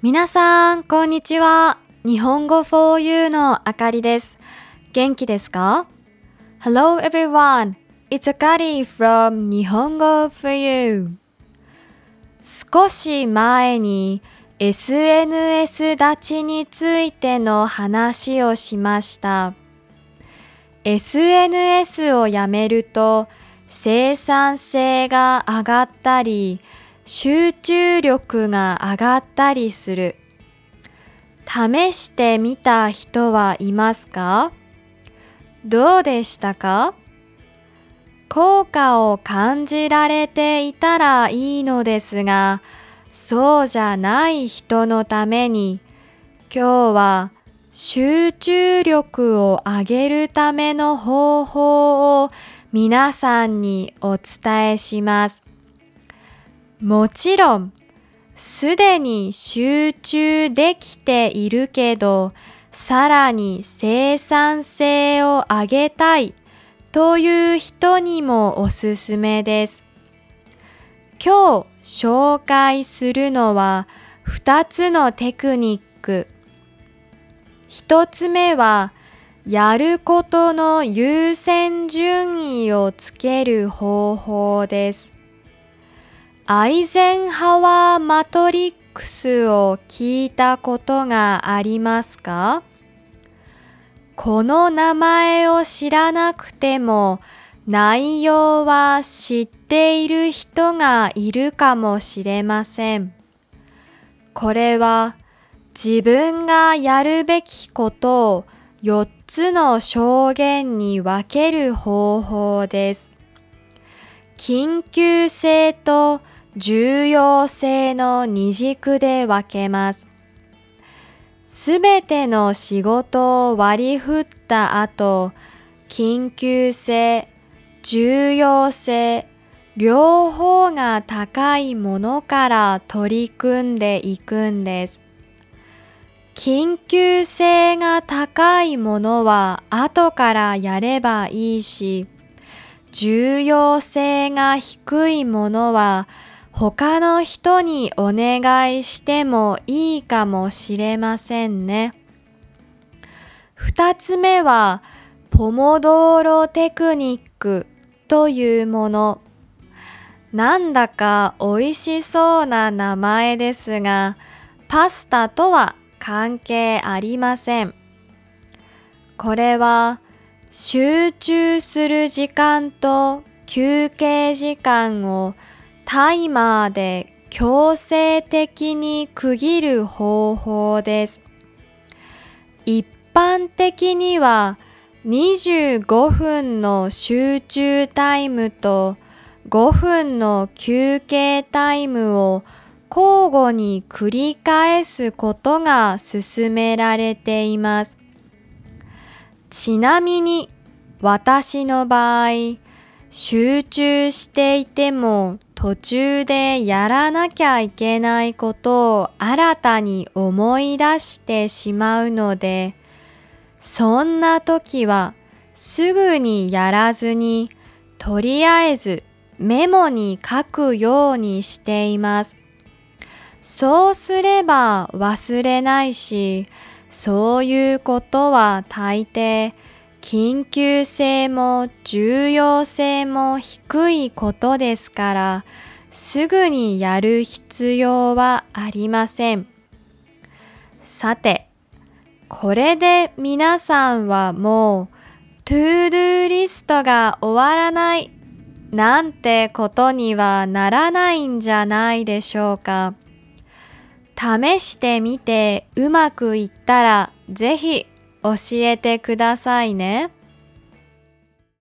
皆さん、こんにちは。日本語 for you のあかりです。元気ですか ?Hello everyone. It's Akari from 日本語 for you. 少し前に SNS 立ちについての話をしました。SNS をやめると生産性が上がったり、集中力が上がったりする。試してみた人はいますか？どうでしたか？効果を感じられていたらいいのですが、そうじゃない人のために、今日は集中力を上げるための方法を皆さんにお伝えします。もちろん、すでに集中できているけど、さらに生産性を上げたいという人にもおすすめです。今日紹介するのは2つのテクニック。1つ目は、やることの優先順位をつける方法です。アイゼンハワーマトリックスを聞いたことがありますか？この名前を知らなくても内容は知っている人がいるかもしれません。これは自分がやるべきことを4つの証言に分ける方法です。緊急性と重要性の二軸で分けます。すべての仕事を割り振った後、緊急性、重要性、両方が高いものから取り組んでいくんです。緊急性が高いものは後からやればいいし、重要性が低いものは他の人にお願いしてもいいかもしれませんね。二つ目は、ポモドーロテクニックというもの。なんだか美味しそうな名前ですが、パスタとは関係ありません。これは集中する時間と休憩時間をタイマーで強制的に区切る方法です。一般的には25分の集中タイムと5分の休憩タイムを交互に繰り返すことが勧められています。ちなみに私の場合、集中していても途中でやらなきゃいけないことを新たに思い出してしまうので、そんな時はすぐにやらずに、とりあえずメモに書くようにしています。そうすれば忘れないし、そういうことは大抵緊急性も重要性も低いことですから、すぐにやる必要はありません。さて、これで皆さんはもう、ToDo リストが終わらないなんてことにはならないんじゃないでしょうか。試してみてうまくいったらぜひ教えてくださいね。